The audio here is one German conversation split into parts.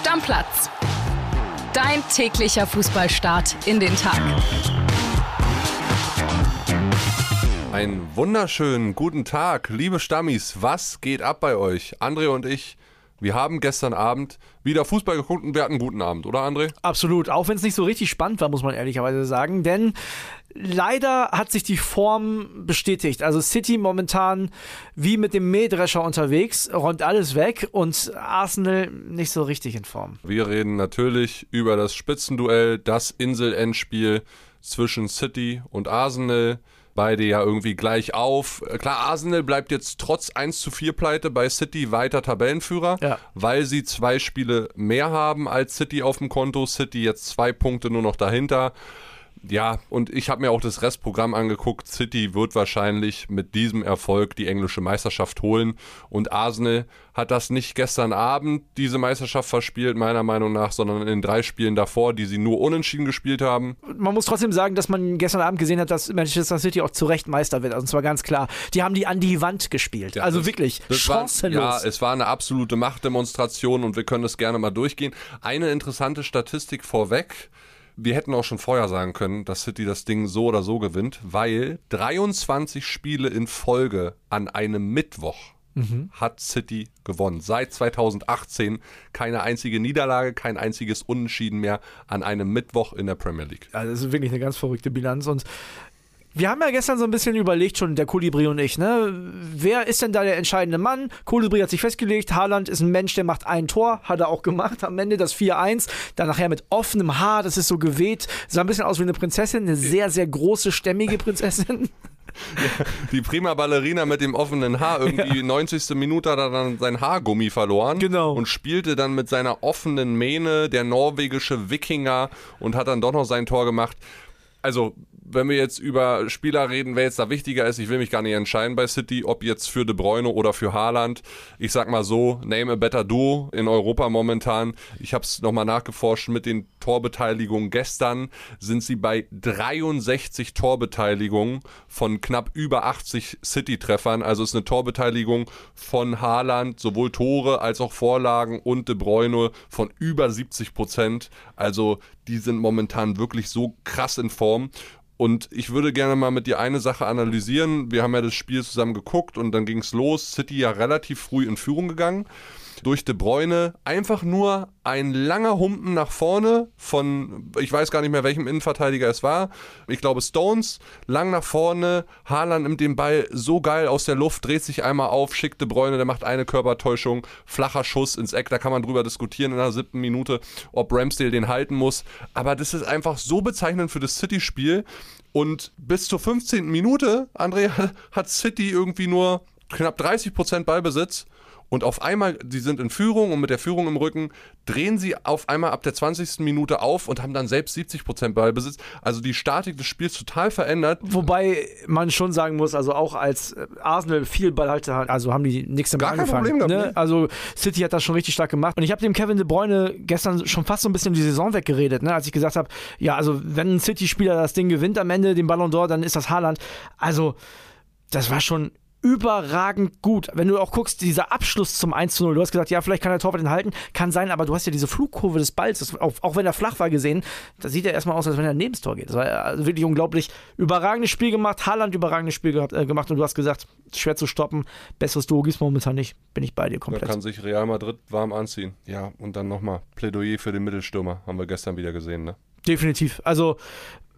Stammplatz. Dein täglicher Fußballstart in den Tag. Einen wunderschönen guten Tag, liebe Stammis. Was geht ab bei euch? André und ich, wir haben gestern Abend wieder Fußball geguckt und wir hatten einen guten Abend, oder André? Absolut, auch wenn es nicht so richtig spannend war, muss man ehrlicherweise sagen, denn leider hat sich die Form bestätigt. Also City momentan wie mit dem Mähdrescher unterwegs, räumt alles weg und Arsenal nicht so richtig in Form. Wir reden natürlich über das Spitzenduell, das Insel-Endspiel zwischen City und Arsenal beide ja irgendwie gleich auf. Klar, Arsenal bleibt jetzt trotz 1 zu 4 Pleite bei City weiter Tabellenführer, ja. weil sie zwei Spiele mehr haben als City auf dem Konto. City jetzt zwei Punkte nur noch dahinter. Ja, und ich habe mir auch das Restprogramm angeguckt. City wird wahrscheinlich mit diesem Erfolg die englische Meisterschaft holen. Und Arsenal hat das nicht gestern Abend, diese Meisterschaft verspielt, meiner Meinung nach, sondern in den drei Spielen davor, die sie nur unentschieden gespielt haben. Man muss trotzdem sagen, dass man gestern Abend gesehen hat, dass Manchester City auch zu Recht Meister wird. Also zwar ganz klar. Die haben die an die Wand gespielt. Ja, also das, wirklich das chancenlos. War, ja, es war eine absolute Machtdemonstration und wir können das gerne mal durchgehen. Eine interessante Statistik vorweg wir hätten auch schon vorher sagen können, dass City das Ding so oder so gewinnt, weil 23 Spiele in Folge an einem Mittwoch mhm. hat City gewonnen. Seit 2018 keine einzige Niederlage, kein einziges Unentschieden mehr an einem Mittwoch in der Premier League. Also das ist wirklich eine ganz verrückte Bilanz und wir haben ja gestern so ein bisschen überlegt, schon der Kolibri und ich, ne? Wer ist denn da der entscheidende Mann? Kolibri hat sich festgelegt, Haaland ist ein Mensch, der macht ein Tor, hat er auch gemacht, am Ende das 4-1, dann nachher mit offenem Haar, das ist so geweht, sah ein bisschen aus wie eine Prinzessin, eine sehr, sehr große, stämmige Prinzessin. Ja, die prima Ballerina mit dem offenen Haar, irgendwie ja. 90. Minute hat er dann sein Haargummi verloren genau. und spielte dann mit seiner offenen Mähne der norwegische Wikinger und hat dann doch noch sein Tor gemacht. Also wenn wir jetzt über Spieler reden, wer jetzt da wichtiger ist, ich will mich gar nicht entscheiden bei City, ob jetzt für De Bruyne oder für Haaland. Ich sag mal so, name a better duo in Europa momentan. Ich habe es nochmal nachgeforscht mit den Torbeteiligungen. Gestern sind sie bei 63 Torbeteiligungen von knapp über 80 City-Treffern. Also ist eine Torbeteiligung von Haaland, sowohl Tore als auch Vorlagen und De Bruyne von über 70 Prozent. Also die sind momentan wirklich so krass in Form. Und ich würde gerne mal mit dir eine Sache analysieren. Wir haben ja das Spiel zusammen geguckt und dann ging es los. City ja relativ früh in Führung gegangen durch De Bruyne einfach nur ein langer Humpen nach vorne von, ich weiß gar nicht mehr, welchem Innenverteidiger es war. Ich glaube Stones, lang nach vorne. Haaland nimmt den Ball so geil aus der Luft, dreht sich einmal auf, schickt De Bruyne, der macht eine Körpertäuschung, flacher Schuss ins Eck. Da kann man drüber diskutieren in der siebten Minute, ob Ramsdale den halten muss. Aber das ist einfach so bezeichnend für das City-Spiel. Und bis zur 15. Minute, Andrea, hat City irgendwie nur knapp 30% Ballbesitz und auf einmal, sie sind in Führung und mit der Führung im Rücken drehen sie auf einmal ab der 20. Minute auf und haben dann selbst 70% Ballbesitz. Also die Statik des Spiels total verändert. Wobei man schon sagen muss, also auch als äh, Arsenal viel Ballhalte hat, also haben die nichts damit Gar angefangen. Kein Problem. Ne? Also City hat das schon richtig stark gemacht. Und ich habe dem Kevin De Bruyne gestern schon fast so ein bisschen die Saison weggeredet, ne? als ich gesagt habe, ja, also wenn ein City-Spieler das Ding gewinnt am Ende, den Ballon d'Or, dann ist das Haaland. Also das war schon überragend gut. Wenn du auch guckst, dieser Abschluss zum 1 zu 0, du hast gesagt, ja, vielleicht kann der Torwart den halten, kann sein, aber du hast ja diese Flugkurve des Balls, das, auch, auch, wenn er flach war gesehen, da sieht er erstmal aus, als wenn er neben das Tor geht. Das war also wirklich unglaublich. Überragendes Spiel gemacht, Haaland überragendes Spiel gehabt, äh, gemacht und du hast gesagt, schwer zu stoppen, besseres Duo gibt momentan nicht. Bin ich bei dir komplett. Da kann sich Real Madrid warm anziehen. Ja, und dann nochmal Plädoyer für den Mittelstürmer, haben wir gestern wieder gesehen, ne? Definitiv. Also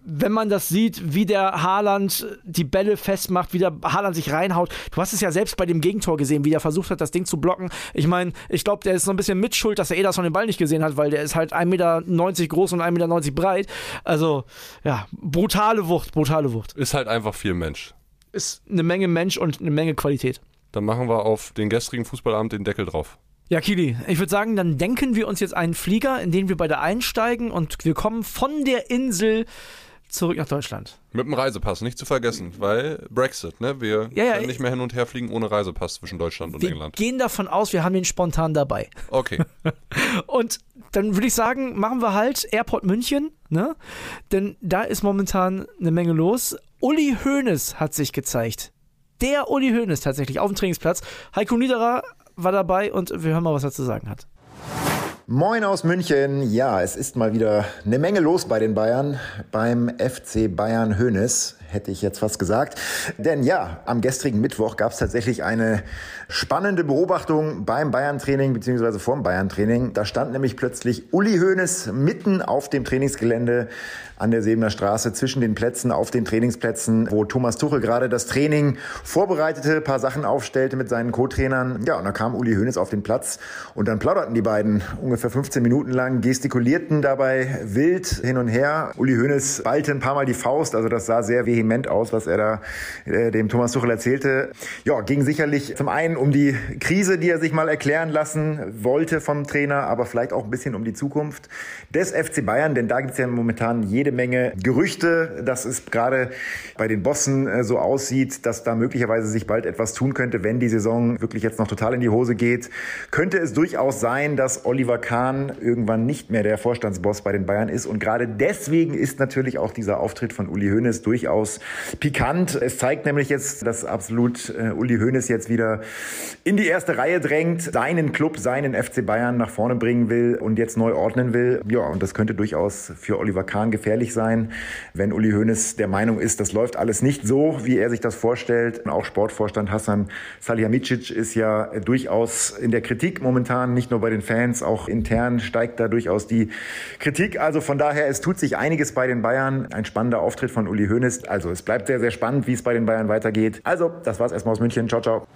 wenn man das sieht, wie der Haaland die Bälle festmacht, wie der Haaland sich reinhaut. Du hast es ja selbst bei dem Gegentor gesehen, wie er versucht hat, das Ding zu blocken. Ich meine, ich glaube, der ist so ein bisschen mitschuld, dass er Ederson den Ball nicht gesehen hat, weil der ist halt 1,90 Meter groß und 1,90 Meter breit. Also, ja, brutale Wucht, brutale Wucht. Ist halt einfach viel Mensch. Ist eine Menge Mensch und eine Menge Qualität. Dann machen wir auf den gestrigen Fußballabend den Deckel drauf. Ja, Kili, ich würde sagen, dann denken wir uns jetzt einen Flieger, in den wir beide einsteigen und wir kommen von der Insel zurück nach Deutschland. Mit dem Reisepass, nicht zu vergessen, weil Brexit, ne? Wir ja, ja, können nicht mehr hin und her fliegen ohne Reisepass zwischen Deutschland und wir England. Wir gehen davon aus, wir haben den spontan dabei. Okay. und dann würde ich sagen, machen wir halt Airport München, ne? Denn da ist momentan eine Menge los. Uli Hoeneß hat sich gezeigt. Der Uli Hoeneß tatsächlich auf dem Trainingsplatz. Heiko Niederer war dabei und wir hören mal, was er zu sagen hat. Moin aus München. Ja, es ist mal wieder eine Menge los bei den Bayern. Beim FC Bayern Hönes hätte ich jetzt fast gesagt. Denn ja, am gestrigen Mittwoch gab es tatsächlich eine spannende Beobachtung beim Bayern-Training beziehungsweise vorm Bayern-Training. Da stand nämlich plötzlich Uli Hoeneß mitten auf dem Trainingsgelände an der Sebener Straße zwischen den Plätzen, auf den Trainingsplätzen, wo Thomas Tuchel gerade das Training vorbereitete, paar Sachen aufstellte mit seinen Co-Trainern. Ja, und da kam Uli Hoeneß auf den Platz und dann plauderten die beiden ungefähr 15 Minuten lang, gestikulierten dabei wild hin und her. Uli Hoeneß ballte ein paar Mal die Faust, also das sah sehr vehement aus, was er da äh, dem Thomas Tuchel erzählte. Ja, ging sicherlich zum einen um die Krise, die er sich mal erklären lassen wollte vom Trainer, aber vielleicht auch ein bisschen um die Zukunft des FC Bayern, denn da gibt es ja momentan jede Menge Gerüchte, dass es gerade bei den Bossen äh, so aussieht, dass da möglicherweise sich bald etwas tun könnte, wenn die Saison wirklich jetzt noch total in die Hose geht. Könnte es durchaus sein, dass Oliver Kahn irgendwann nicht mehr der Vorstandsboss bei den Bayern ist. Und gerade deswegen ist natürlich auch dieser Auftritt von Uli Hoeneß durchaus pikant. Es zeigt nämlich jetzt, dass absolut äh, Uli Hoeneß jetzt wieder in die erste Reihe drängt, seinen Club, seinen FC Bayern nach vorne bringen will und jetzt neu ordnen will. Ja, und das könnte durchaus für Oliver Kahn gefährlich gefährlich sein, wenn Uli Hoeneß der Meinung ist, das läuft alles nicht so, wie er sich das vorstellt. Und auch Sportvorstand Hassan Salihamidzic ist ja durchaus in der Kritik momentan, nicht nur bei den Fans, auch intern steigt da durchaus die Kritik. Also von daher, es tut sich einiges bei den Bayern. Ein spannender Auftritt von Uli Hoeneß. Also es bleibt sehr, sehr spannend, wie es bei den Bayern weitergeht. Also, das war's erstmal aus München. Ciao, ciao.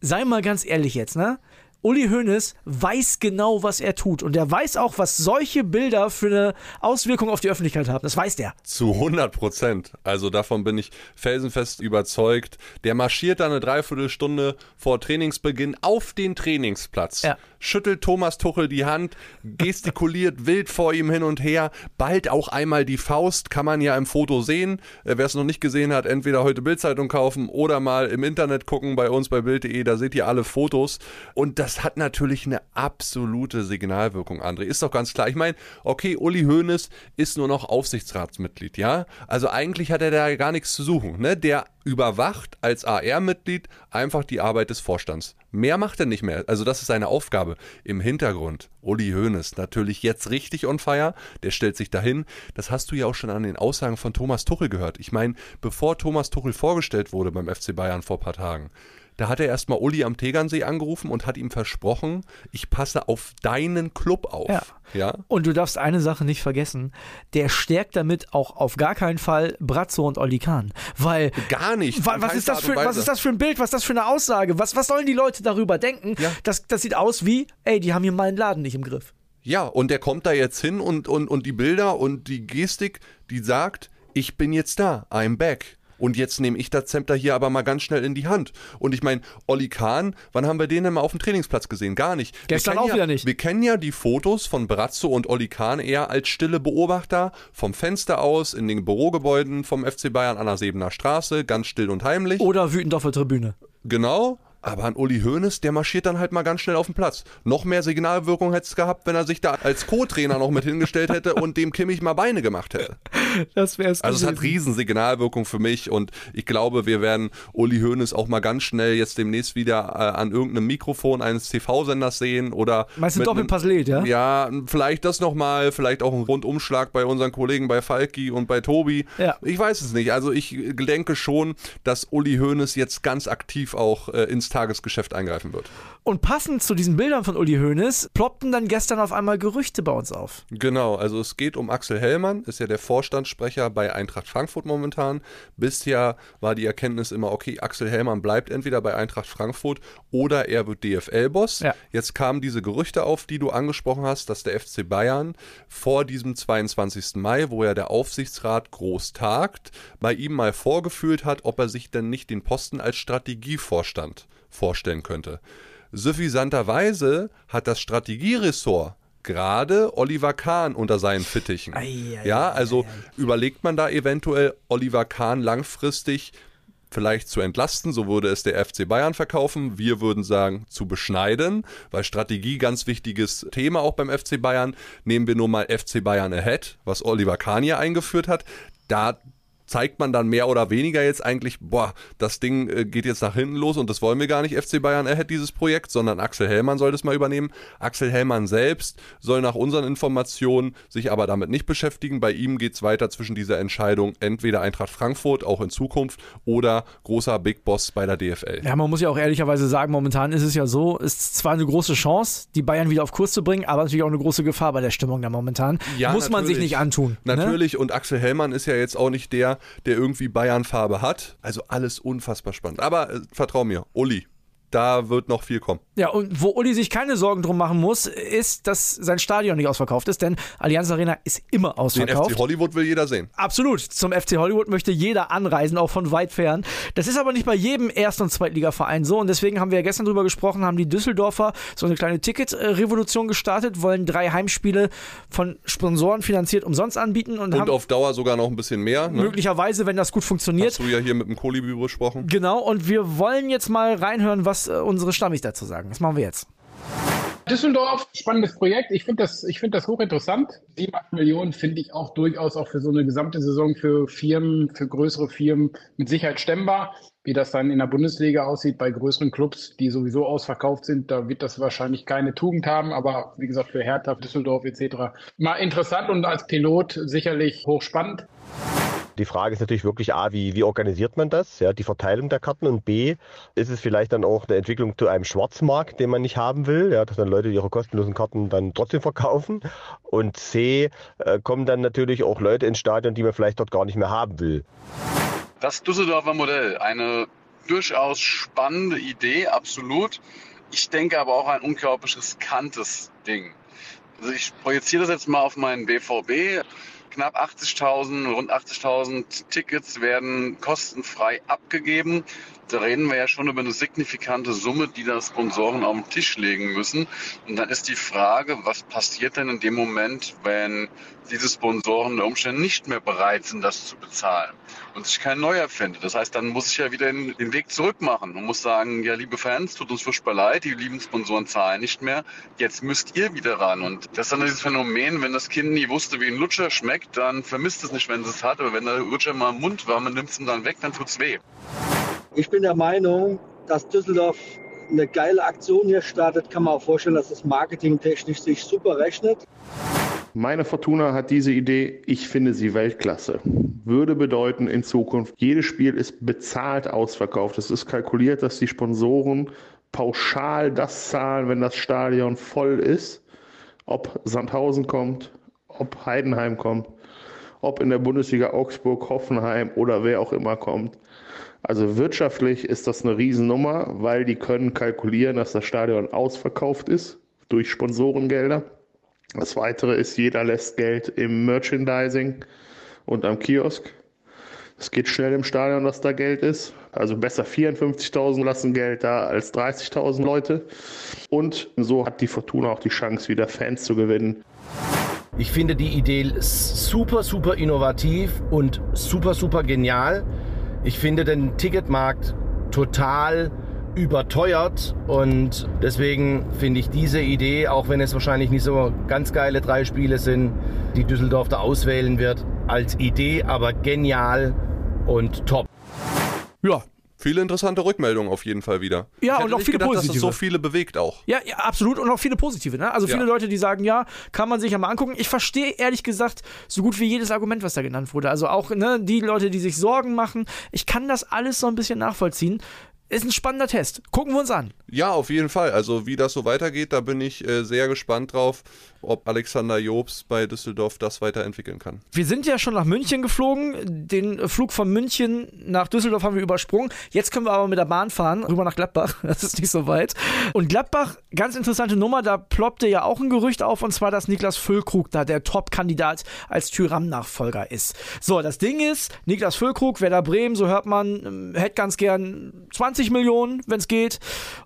Sei mal ganz ehrlich jetzt, ne? Uli Hoeneß weiß genau, was er tut. Und er weiß auch, was solche Bilder für eine Auswirkung auf die Öffentlichkeit haben. Das weiß der. Zu 100 Prozent. Also davon bin ich felsenfest überzeugt. Der marschiert da eine Dreiviertelstunde vor Trainingsbeginn auf den Trainingsplatz. Ja. Schüttelt Thomas Tuchel die Hand, gestikuliert wild vor ihm hin und her, bald auch einmal die Faust, kann man ja im Foto sehen. Äh, wer es noch nicht gesehen hat, entweder heute Bildzeitung kaufen oder mal im Internet gucken bei uns bei Bild.de, da seht ihr alle Fotos. Und das das hat natürlich eine absolute Signalwirkung, André. Ist doch ganz klar. Ich meine, okay, Uli Hoeneß ist nur noch Aufsichtsratsmitglied, ja? Also eigentlich hat er da gar nichts zu suchen, ne? Der überwacht als AR-Mitglied einfach die Arbeit des Vorstands. Mehr macht er nicht mehr. Also das ist seine Aufgabe. Im Hintergrund, Uli Hoeneß, natürlich jetzt richtig on fire. Der stellt sich dahin. Das hast du ja auch schon an den Aussagen von Thomas Tuchel gehört. Ich meine, bevor Thomas Tuchel vorgestellt wurde beim FC Bayern vor ein paar Tagen, da hat er erstmal Uli am Tegernsee angerufen und hat ihm versprochen, ich passe auf deinen Club auf. Ja. ja. Und du darfst eine Sache nicht vergessen, der stärkt damit auch auf gar keinen Fall Brazzo und Olli Kahn. Weil. Gar nicht. Weil, was, ist das für, was ist das für ein Bild? Was ist das für eine Aussage? Was, was sollen die Leute darüber denken? Ja. Das, das sieht aus wie, ey, die haben hier meinen Laden nicht im Griff. Ja, und der kommt da jetzt hin und, und, und die Bilder und die Gestik, die sagt, ich bin jetzt da, I'm back. Und jetzt nehme ich das Zepter hier aber mal ganz schnell in die Hand. Und ich meine, Olli Kahn, wann haben wir den denn mal auf dem Trainingsplatz gesehen? Gar nicht. Gestern auch ja, wieder nicht. Wir kennen ja die Fotos von Brazzo und Olli Kahn eher als stille Beobachter vom Fenster aus in den Bürogebäuden vom FC Bayern an der Sebener Straße, ganz still und heimlich. Oder wütend auf der Tribüne. Genau. Aber an Uli Hoeneß, der marschiert dann halt mal ganz schnell auf den Platz. Noch mehr Signalwirkung hätte es gehabt, wenn er sich da als Co-Trainer noch mit hingestellt hätte und dem Kimmich mal Beine gemacht hätte. Das wäre es. Also es hat riesen Signalwirkung für mich und ich glaube, wir werden Uli Hoeneß auch mal ganz schnell jetzt demnächst wieder äh, an irgendeinem Mikrofon eines TV-Senders sehen oder Meinst du Doppelpasslet, ja? Ja, vielleicht das nochmal, vielleicht auch ein Rundumschlag bei unseren Kollegen bei Falki und bei Tobi. Ja. Ich weiß es nicht. Also ich denke schon, dass Uli Hoeneß jetzt ganz aktiv auch äh, ins Tagesgeschäft eingreifen wird. Und passend zu diesen Bildern von Uli Hoeneß ploppten dann gestern auf einmal Gerüchte bei uns auf. Genau, also es geht um Axel Hellmann, ist ja der Vorstandssprecher bei Eintracht Frankfurt momentan. Bisher war die Erkenntnis immer, okay, Axel Hellmann bleibt entweder bei Eintracht Frankfurt oder er wird DFL-Boss. Ja. Jetzt kamen diese Gerüchte auf, die du angesprochen hast, dass der FC Bayern vor diesem 22. Mai, wo ja der Aufsichtsrat groß tagt, bei ihm mal vorgefühlt hat, ob er sich denn nicht den Posten als Strategievorstand vorstellen könnte. Suffisanterweise hat das Strategieressort gerade Oliver Kahn unter seinen Fittichen. Ei, ei, ja, also ei, überlegt man da eventuell Oliver Kahn langfristig vielleicht zu entlasten, so würde es der FC Bayern verkaufen. Wir würden sagen, zu beschneiden, weil Strategie ganz wichtiges Thema auch beim FC Bayern. Nehmen wir nur mal FC Bayern Ahead, was Oliver Kahn hier eingeführt hat. Da zeigt man dann mehr oder weniger jetzt eigentlich, boah, das Ding äh, geht jetzt nach hinten los und das wollen wir gar nicht, FC Bayern erhält dieses Projekt, sondern Axel Hellmann soll das mal übernehmen. Axel Hellmann selbst soll nach unseren Informationen sich aber damit nicht beschäftigen. Bei ihm geht es weiter zwischen dieser Entscheidung, entweder Eintracht Frankfurt, auch in Zukunft, oder großer Big Boss bei der DFL. Ja, man muss ja auch ehrlicherweise sagen, momentan ist es ja so, ist zwar eine große Chance, die Bayern wieder auf Kurs zu bringen, aber natürlich auch eine große Gefahr bei der Stimmung da momentan. Ja, muss man sich nicht antun. Ne? Natürlich, ne? und Axel Hellmann ist ja jetzt auch nicht der, der irgendwie Bayern-Farbe hat. Also alles unfassbar spannend. Aber äh, vertrau mir, Uli, da wird noch viel kommen. Ja, und wo Uli sich keine Sorgen drum machen muss, ist, dass sein Stadion nicht ausverkauft ist, denn Allianz Arena ist immer ausverkauft. Den FC Hollywood will jeder sehen. Absolut. Zum FC Hollywood möchte jeder anreisen, auch von weit fern. Das ist aber nicht bei jedem Erst- und Zweitligaverein so und deswegen haben wir ja gestern drüber gesprochen, haben die Düsseldorfer so eine kleine Ticketrevolution gestartet, wollen drei Heimspiele von Sponsoren finanziert umsonst anbieten und, und auf Dauer sogar noch ein bisschen mehr. Ne? Möglicherweise, wenn das gut funktioniert. Hast du ja hier mit dem Kolibri besprochen. Genau, und wir wollen jetzt mal reinhören, was äh, unsere Stammis dazu sagen. Das machen wir jetzt. Düsseldorf, spannendes Projekt. Ich finde das, find das hochinteressant. 7, 8 Millionen finde ich auch durchaus auch für so eine gesamte Saison für Firmen, für größere Firmen mit Sicherheit stemmbar. Wie das dann in der Bundesliga aussieht bei größeren Clubs, die sowieso ausverkauft sind, da wird das wahrscheinlich keine Tugend haben. Aber wie gesagt, für Hertha, Düsseldorf etc. mal interessant und als Pilot sicherlich hochspannend. Die Frage ist natürlich wirklich A, wie, wie organisiert man das, ja, die Verteilung der Karten und B, ist es vielleicht dann auch eine Entwicklung zu einem Schwarzmarkt, den man nicht haben will, ja, dass dann Leute ihre kostenlosen Karten dann trotzdem verkaufen und C, äh, kommen dann natürlich auch Leute ins Stadion, die man vielleicht dort gar nicht mehr haben will. Das Düsseldorfer Modell, eine durchaus spannende Idee, absolut. Ich denke aber auch ein unglaublich riskantes Ding. Also ich projiziere das jetzt mal auf meinen BVB knapp 80.000, rund 80.000 Tickets werden kostenfrei abgegeben. Da reden wir ja schon über eine signifikante Summe, die da Sponsoren auf den Tisch legen müssen. Und dann ist die Frage, was passiert denn in dem Moment, wenn diese Sponsoren der Umstände nicht mehr bereit sind, das zu bezahlen und sich kein neuer findet. Das heißt, dann muss ich ja wieder den Weg zurück machen und muss sagen, ja, liebe Fans, tut uns furchtbar leid, die lieben Sponsoren zahlen nicht mehr, jetzt müsst ihr wieder ran. Und das ist dann dieses Phänomen, wenn das Kind nie wusste, wie ein Lutscher schmeckt, dann vermisst es nicht, wenn es es hat, aber wenn der Lutscher mal im Mund war, man nimmt es ihm dann weg, dann tut's weh. Ich bin der Meinung, dass Düsseldorf eine geile Aktion hier startet. Kann man auch vorstellen, dass es marketingtechnisch sich super rechnet. Meine Fortuna hat diese Idee, ich finde sie Weltklasse. Würde bedeuten in Zukunft, jedes Spiel ist bezahlt ausverkauft. Es ist kalkuliert, dass die Sponsoren pauschal das zahlen, wenn das Stadion voll ist. Ob Sandhausen kommt, ob Heidenheim kommt, ob in der Bundesliga Augsburg, Hoffenheim oder wer auch immer kommt. Also wirtschaftlich ist das eine Riesennummer, weil die können kalkulieren, dass das Stadion ausverkauft ist durch Sponsorengelder. Das Weitere ist, jeder lässt Geld im Merchandising und am Kiosk. Es geht schnell im Stadion, dass da Geld ist. Also besser 54.000 lassen Geld da als 30.000 Leute. Und so hat die Fortuna auch die Chance, wieder Fans zu gewinnen. Ich finde die Idee super, super innovativ und super, super genial. Ich finde den Ticketmarkt total überteuert und deswegen finde ich diese Idee, auch wenn es wahrscheinlich nicht so ganz geile drei Spiele sind, die Düsseldorf da auswählen wird, als Idee, aber genial und top. Ja, Viele interessante Rückmeldungen auf jeden Fall wieder. Ja, und auch viele gedacht, positive. Dass es so viele bewegt auch. Ja, ja absolut. Und auch viele positive. Ne? Also viele ja. Leute, die sagen, ja, kann man sich ja mal angucken. Ich verstehe ehrlich gesagt so gut wie jedes Argument, was da genannt wurde. Also auch ne, die Leute, die sich Sorgen machen. Ich kann das alles so ein bisschen nachvollziehen ist ein spannender Test. Gucken wir uns an. Ja, auf jeden Fall. Also wie das so weitergeht, da bin ich äh, sehr gespannt drauf, ob Alexander Jobs bei Düsseldorf das weiterentwickeln kann. Wir sind ja schon nach München geflogen. Den Flug von München nach Düsseldorf haben wir übersprungen. Jetzt können wir aber mit der Bahn fahren, rüber nach Gladbach. Das ist nicht so weit. Und Gladbach, ganz interessante Nummer, da ploppte ja auch ein Gerücht auf, und zwar, dass Niklas Füllkrug da der Top-Kandidat als Tyram-Nachfolger ist. So, das Ding ist, Niklas Füllkrug, Werder Bremen, so hört man, ähm, hätte ganz gern 20 Millionen, wenn es geht.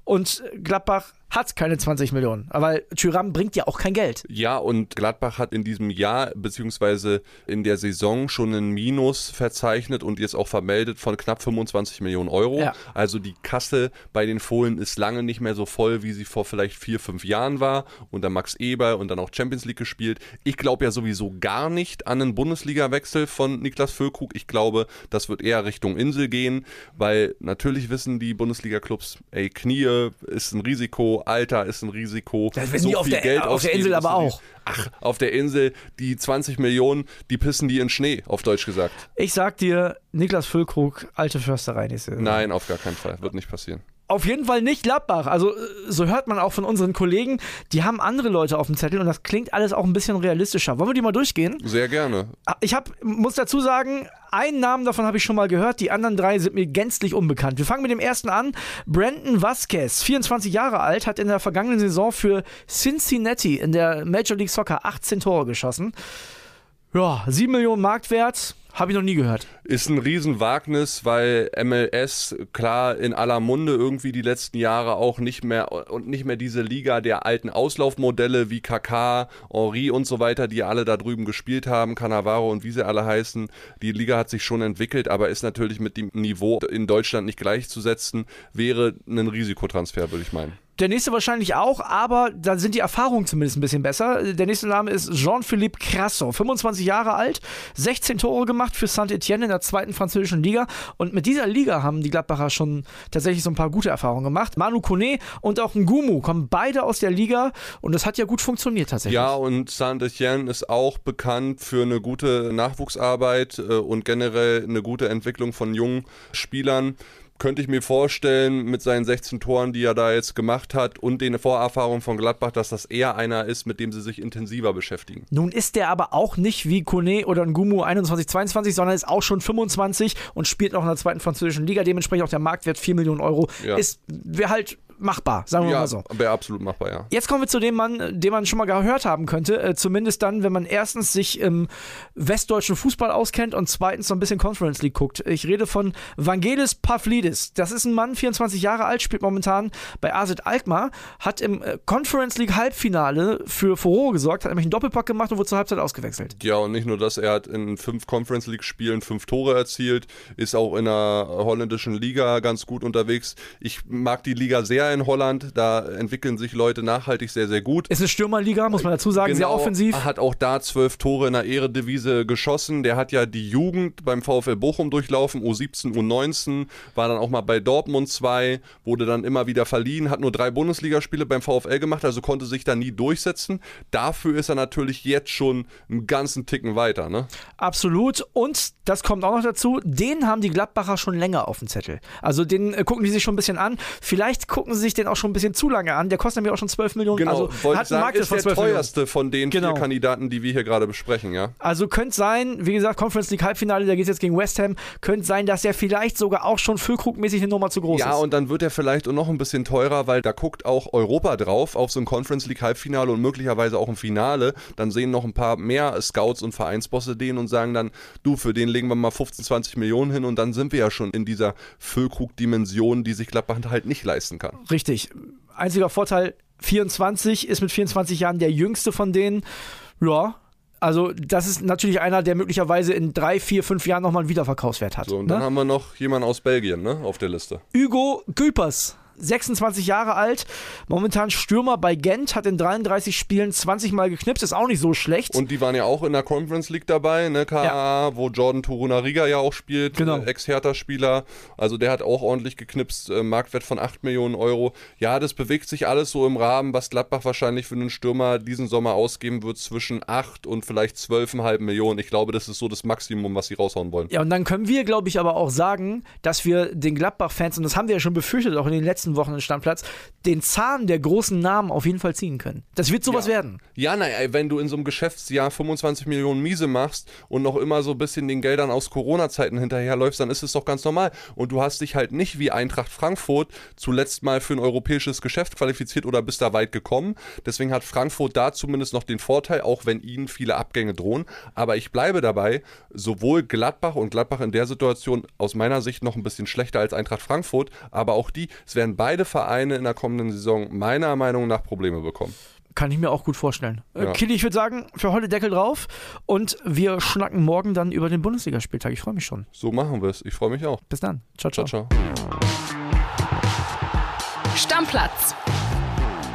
Und Gladbach hat keine 20 Millionen. Weil Tyram bringt ja auch kein Geld. Ja, und Gladbach hat in diesem Jahr beziehungsweise in der Saison schon einen Minus verzeichnet und jetzt auch vermeldet von knapp 25 Millionen Euro. Ja. Also die Kasse bei den Fohlen ist lange nicht mehr so voll, wie sie vor vielleicht vier, fünf Jahren war. Unter Max Eber und dann auch Champions League gespielt. Ich glaube ja sowieso gar nicht an einen Bundesliga-Wechsel von Niklas Füllkrug. Ich glaube, das wird eher Richtung Insel gehen, weil natürlich wissen die Bundesliga-Clubs, ey, Knie ist ein Risiko, Alter ist ein Risiko. Das wissen so die auf, der, Geld auf der Insel aber auch. Ach, auf der Insel, die 20 Millionen, die pissen die in Schnee, auf Deutsch gesagt. Ich sag dir, Niklas Füllkrug, alte Försterei. Nein, auf gar keinen Fall. Wird nicht passieren auf jeden Fall nicht Gladbach. Also, äh, so hört man auch von unseren Kollegen, die haben andere Leute auf dem Zettel und das klingt alles auch ein bisschen realistischer. Wollen wir die mal durchgehen? Sehr gerne. Ah, ich hab, muss dazu sagen, einen Namen davon habe ich schon mal gehört, die anderen drei sind mir gänzlich unbekannt. Wir fangen mit dem ersten an. Brandon Vasquez, 24 Jahre alt, hat in der vergangenen Saison für Cincinnati in der Major League Soccer 18 Tore geschossen. Ja, 7 Millionen Marktwert habe ich noch nie gehört. Ist ein Riesenwagnis, weil MLS klar in aller Munde irgendwie die letzten Jahre auch nicht mehr und nicht mehr diese Liga der alten Auslaufmodelle wie Kaká, Henri und so weiter, die alle da drüben gespielt haben, Cannavaro und wie sie alle heißen. Die Liga hat sich schon entwickelt, aber ist natürlich mit dem Niveau in Deutschland nicht gleichzusetzen, wäre ein Risikotransfer, würde ich meinen. Der nächste wahrscheinlich auch, aber da sind die Erfahrungen zumindest ein bisschen besser. Der nächste Name ist Jean-Philippe Crasso, 25 Jahre alt, 16 Tore gemacht für Saint-Etienne in der zweiten französischen Liga. Und mit dieser Liga haben die Gladbacher schon tatsächlich so ein paar gute Erfahrungen gemacht. Manu Kone und auch Ngumu kommen beide aus der Liga und das hat ja gut funktioniert tatsächlich. Ja, und Saint-Etienne ist auch bekannt für eine gute Nachwuchsarbeit äh, und generell eine gute Entwicklung von jungen Spielern könnte ich mir vorstellen, mit seinen 16 Toren, die er da jetzt gemacht hat und den Vorerfahrungen von Gladbach, dass das eher einer ist, mit dem sie sich intensiver beschäftigen. Nun ist der aber auch nicht wie Kone oder Ngumu 21, 22, sondern ist auch schon 25 und spielt noch in der zweiten französischen Liga. Dementsprechend auch der Marktwert 4 Millionen Euro. Ja. Ist, wäre halt machbar, sagen wir ja, mal so. Wäre absolut machbar, ja. Jetzt kommen wir zu dem Mann, den man schon mal gehört haben könnte. Äh, zumindest dann, wenn man erstens sich im westdeutschen Fußball auskennt und zweitens so ein bisschen Conference League guckt. Ich rede von Vangelis Pavlidis. Das ist ein Mann, 24 Jahre alt, spielt momentan bei AZ Alkmaar, hat im äh, Conference League Halbfinale für Furore gesorgt, hat nämlich einen Doppelpack gemacht und wurde zur Halbzeit ausgewechselt. Ja, und nicht nur das, er hat in fünf Conference League Spielen fünf Tore erzielt, ist auch in der holländischen Liga ganz gut unterwegs. Ich mag die Liga sehr in Holland. Da entwickeln sich Leute nachhaltig sehr, sehr gut. Ist eine Stürmerliga, muss man dazu sagen, genau, sehr offensiv. Hat auch da zwölf Tore in der Ehredivise geschossen. Der hat ja die Jugend beim VfL Bochum durchlaufen, U17, U19, war dann auch mal bei Dortmund 2, wurde dann immer wieder verliehen, hat nur drei Bundesligaspiele beim VfL gemacht, also konnte sich da nie durchsetzen. Dafür ist er natürlich jetzt schon einen ganzen Ticken weiter. Ne? Absolut. Und das kommt auch noch dazu, den haben die Gladbacher schon länger auf dem Zettel. Also den äh, gucken die sich schon ein bisschen an. Vielleicht gucken sie sich den auch schon ein bisschen zu lange an. Der kostet nämlich auch schon 12 Millionen. Genau, also hat sagen, ist der teuerste Millionen. von den genau. vier Kandidaten, die wir hier gerade besprechen, ja. Also könnte sein, wie gesagt, Conference League Halbfinale, da geht es jetzt gegen West Ham, könnte sein, dass der vielleicht sogar auch schon Füllkrugmäßig eine Nummer zu groß ja, ist. Ja, und dann wird er vielleicht noch ein bisschen teurer, weil da guckt auch Europa drauf auf so ein Conference League Halbfinale und möglicherweise auch ein Finale. Dann sehen noch ein paar mehr Scouts und Vereinsbosse den und sagen dann, du, für den legen wir mal 15, 20 Millionen hin und dann sind wir ja schon in dieser Füllkrug-Dimension, die sich Gladbach halt nicht leisten kann. Richtig. Einziger Vorteil, 24 ist mit 24 Jahren der jüngste von denen. Ja, also das ist natürlich einer, der möglicherweise in drei, vier, fünf Jahren nochmal einen Wiederverkaufswert hat. So, und ne? dann haben wir noch jemanden aus Belgien ne, auf der Liste. Hugo Gülpers 26 Jahre alt, momentan Stürmer bei Gent, hat in 33 Spielen 20 Mal geknipst, ist auch nicht so schlecht. Und die waren ja auch in der Conference League dabei, ne, KA, ja. wo Jordan Turunariga ja auch spielt, genau. äh, Ex-Hertha-Spieler. Also der hat auch ordentlich geknipst, äh, Marktwert von 8 Millionen Euro. Ja, das bewegt sich alles so im Rahmen, was Gladbach wahrscheinlich für einen Stürmer diesen Sommer ausgeben wird, zwischen 8 und vielleicht 12,5 Millionen. Ich glaube, das ist so das Maximum, was sie raushauen wollen. Ja, und dann können wir, glaube ich, aber auch sagen, dass wir den Gladbach-Fans, und das haben wir ja schon befürchtet, auch in den letzten Wochen Stammplatz, den Zahn der großen Namen auf jeden Fall ziehen können. Das wird sowas ja. werden. Ja, naja, wenn du in so einem Geschäftsjahr 25 Millionen Miese machst und noch immer so ein bisschen den Geldern aus Corona-Zeiten hinterherläufst, dann ist es doch ganz normal. Und du hast dich halt nicht wie Eintracht Frankfurt zuletzt mal für ein europäisches Geschäft qualifiziert oder bist da weit gekommen. Deswegen hat Frankfurt da zumindest noch den Vorteil, auch wenn ihnen viele Abgänge drohen. Aber ich bleibe dabei, sowohl Gladbach und Gladbach in der Situation aus meiner Sicht noch ein bisschen schlechter als Eintracht Frankfurt, aber auch die, es werden werden beide Vereine in der kommenden Saison meiner Meinung nach Probleme bekommen. Kann ich mir auch gut vorstellen. Äh, ja. Kili, ich würde sagen, für heute Deckel drauf und wir schnacken morgen dann über den Bundesligaspieltag. Ich freue mich schon. So machen wir es. Ich freue mich auch. Bis dann. Ciao, ciao. ciao, ciao. Stammplatz.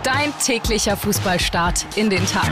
Dein täglicher Fußballstart in den Tag.